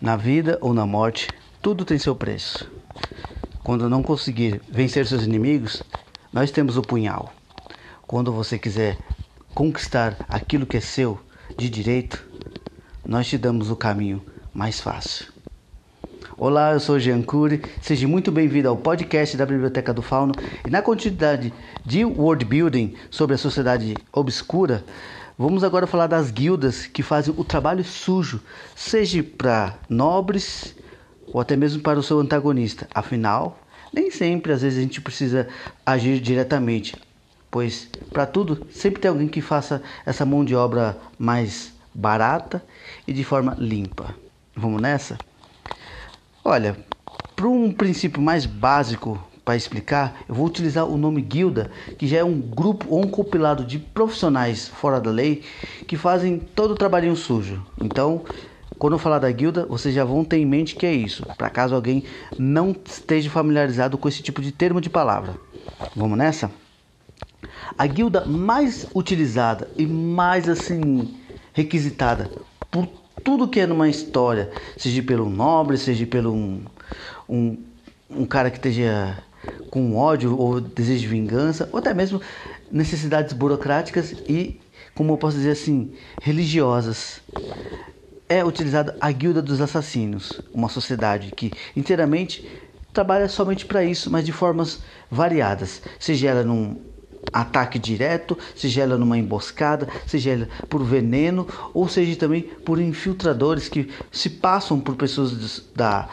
Na vida ou na morte, tudo tem seu preço. Quando não conseguir vencer seus inimigos, nós temos o punhal. Quando você quiser conquistar aquilo que é seu de direito, nós te damos o caminho mais fácil. Olá, eu sou Jean Cury, seja muito bem-vindo ao podcast da Biblioteca do Fauno e na continuidade de World Building sobre a sociedade obscura, Vamos agora falar das guildas que fazem o trabalho sujo, seja para nobres ou até mesmo para o seu antagonista. Afinal, nem sempre, às vezes, a gente precisa agir diretamente, pois para tudo sempre tem alguém que faça essa mão de obra mais barata e de forma limpa. Vamos nessa? Olha, para um princípio mais básico para explicar, eu vou utilizar o nome guilda, que já é um grupo ou um compilado de profissionais fora da lei que fazem todo o trabalhinho sujo. Então, quando eu falar da guilda, vocês já vão ter em mente que é isso, para caso alguém não esteja familiarizado com esse tipo de termo de palavra. Vamos nessa? A guilda mais utilizada e mais assim requisitada por tudo que é numa história, seja pelo nobre, seja pelo um, um, um cara que esteja com ódio ou desejo de vingança, ou até mesmo necessidades burocráticas e, como eu posso dizer assim, religiosas. É utilizada a Guilda dos Assassinos, uma sociedade que inteiramente trabalha somente para isso, mas de formas variadas, seja ela num ataque direto, seja ela numa emboscada, seja ela por veneno, ou seja também por infiltradores que se passam por pessoas da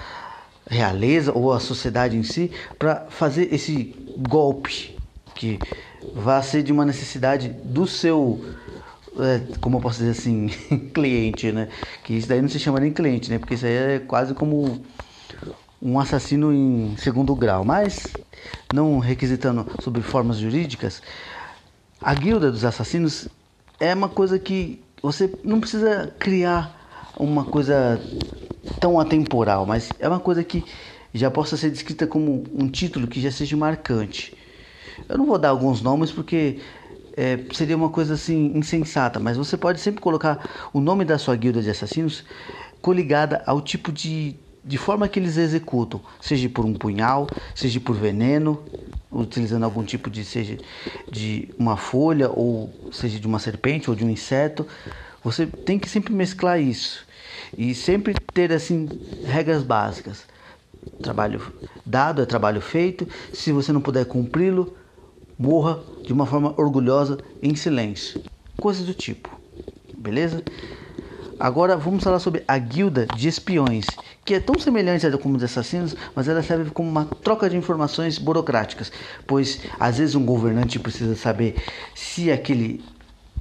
realeza ou a sociedade em si para fazer esse golpe que vai ser de uma necessidade do seu é, como eu posso dizer assim cliente né? Que isso daí não se chama nem cliente né? Porque isso aí é quase como um assassino em segundo grau. Mas não requisitando sobre formas jurídicas a guilda dos assassinos é uma coisa que você não precisa criar uma coisa tão atemporal, mas é uma coisa que já possa ser descrita como um título que já seja marcante. Eu não vou dar alguns nomes porque é, seria uma coisa assim insensata, mas você pode sempre colocar o nome da sua guilda de assassinos coligada ao tipo de, de forma que eles executam, seja por um punhal, seja por veneno, utilizando algum tipo de seja de uma folha ou seja de uma serpente ou de um inseto. Você tem que sempre mesclar isso e sempre ter assim regras básicas. Trabalho dado é trabalho feito. Se você não puder cumpri-lo, morra de uma forma orgulhosa em silêncio. Coisas do tipo. Beleza? Agora vamos falar sobre a guilda de espiões, que é tão semelhante à como dos assassinos, mas ela serve como uma troca de informações burocráticas, pois às vezes um governante precisa saber se aquele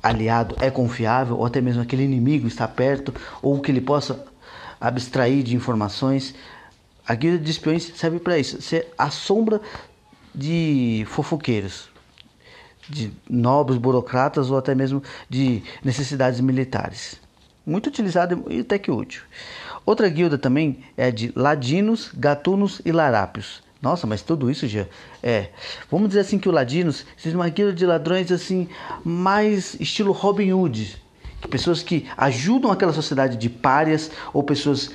aliado é confiável, ou até mesmo aquele inimigo está perto, ou que ele possa abstrair de informações. A guilda de espiões serve para isso, ser a sombra de fofoqueiros, de nobres burocratas ou até mesmo de necessidades militares. Muito utilizado e até que útil. Outra guilda também é de ladinos, gatunos e larápios. Nossa, mas tudo isso já é. Vamos dizer assim que o Ladinos seja uma guilda de ladrões assim, mais estilo Robin Hood. Pessoas que ajudam aquela sociedade de párias ou pessoas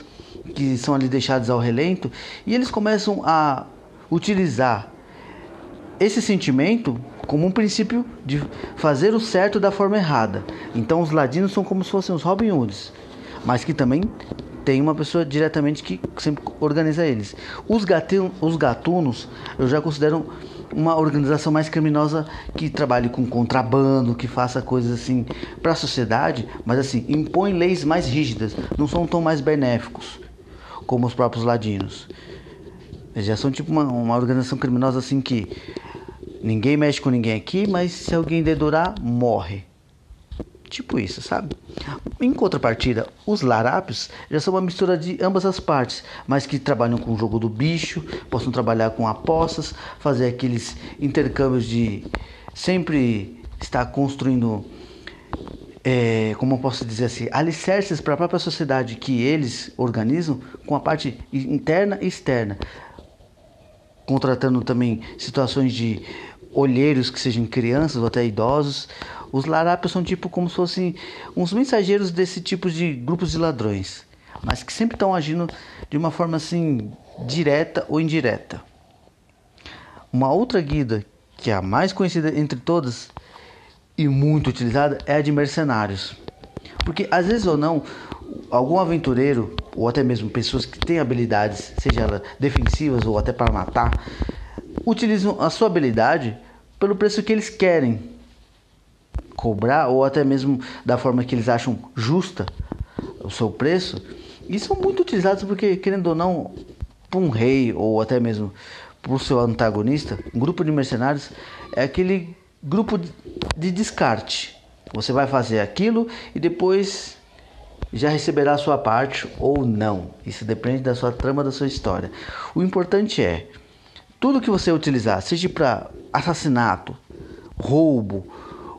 que são ali deixadas ao relento e eles começam a utilizar esse sentimento como um princípio de fazer o certo da forma errada. Então os ladinos são como se fossem os Robin Hoods, mas que também tem uma pessoa diretamente que sempre organiza eles. Os, gatinhos, os gatunos eu já considero uma organização mais criminosa que trabalhe com contrabando, que faça coisas assim para a sociedade, mas assim impõe leis mais rígidas, não são tão mais benéficos como os próprios ladinos. Eles já são tipo uma, uma organização criminosa assim que ninguém mexe com ninguém aqui, mas se alguém dedurar, morre. Tipo isso, sabe? Em contrapartida, os larápios já são uma mistura de ambas as partes, mas que trabalham com o jogo do bicho, possam trabalhar com apostas, fazer aqueles intercâmbios de sempre estar construindo, é, como eu posso dizer assim, alicerces para a própria sociedade que eles organizam com a parte interna e externa, contratando também situações de olheiros que sejam crianças ou até idosos os larápios são tipo como se fossem uns mensageiros desse tipo de grupos de ladrões. mas que sempre estão agindo de uma forma assim direta ou indireta. Uma outra guida que é a mais conhecida entre todas e muito utilizada é a de mercenários. Porque às vezes ou não, algum aventureiro ou até mesmo pessoas que têm habilidades, seja defensivas ou até para matar, utilizam a sua habilidade pelo preço que eles querem cobrar ou até mesmo da forma que eles acham justa o seu preço. E são muito utilizados porque, querendo ou não, para um rei ou até mesmo para o seu antagonista, um grupo de mercenários é aquele grupo de descarte. Você vai fazer aquilo e depois já receberá a sua parte ou não. Isso depende da sua trama, da sua história. O importante é tudo que você utilizar, seja para assassinato, roubo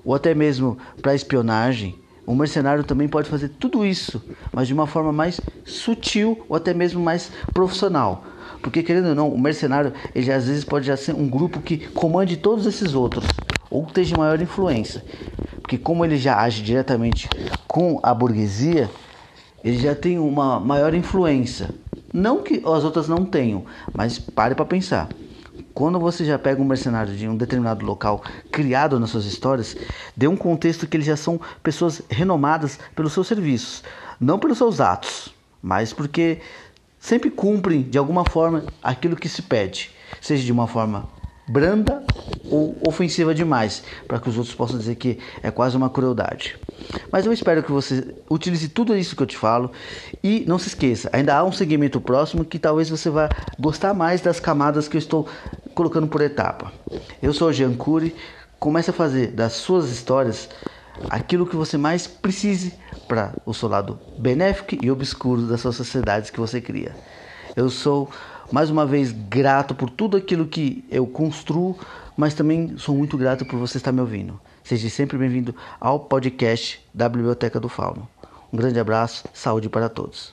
ou até mesmo para espionagem, o mercenário também pode fazer tudo isso, mas de uma forma mais sutil ou até mesmo mais profissional. Porque querendo ou não, o mercenário ele às vezes pode já ser um grupo que comande todos esses outros ou esteja maior influência. Porque como ele já age diretamente com a burguesia, ele já tem uma maior influência. Não que as outras não tenham, mas pare para pensar. Quando você já pega um mercenário de um determinado local criado nas suas histórias, dê um contexto que eles já são pessoas renomadas pelos seus serviços, não pelos seus atos, mas porque sempre cumprem de alguma forma aquilo que se pede, seja de uma forma branda ou ofensiva demais, para que os outros possam dizer que é quase uma crueldade. Mas eu espero que você utilize tudo isso que eu te falo e não se esqueça, ainda há um segmento próximo que talvez você vá gostar mais das camadas que eu estou colocando por etapa. Eu sou o Jean Cury, comece a fazer das suas histórias aquilo que você mais precise para o seu lado benéfico e obscuro das suas sociedades que você cria. Eu sou mais uma vez grato por tudo aquilo que eu construo, mas também sou muito grato por você estar me ouvindo. Seja sempre bem-vindo ao podcast da Biblioteca do Fauno. Um grande abraço, saúde para todos.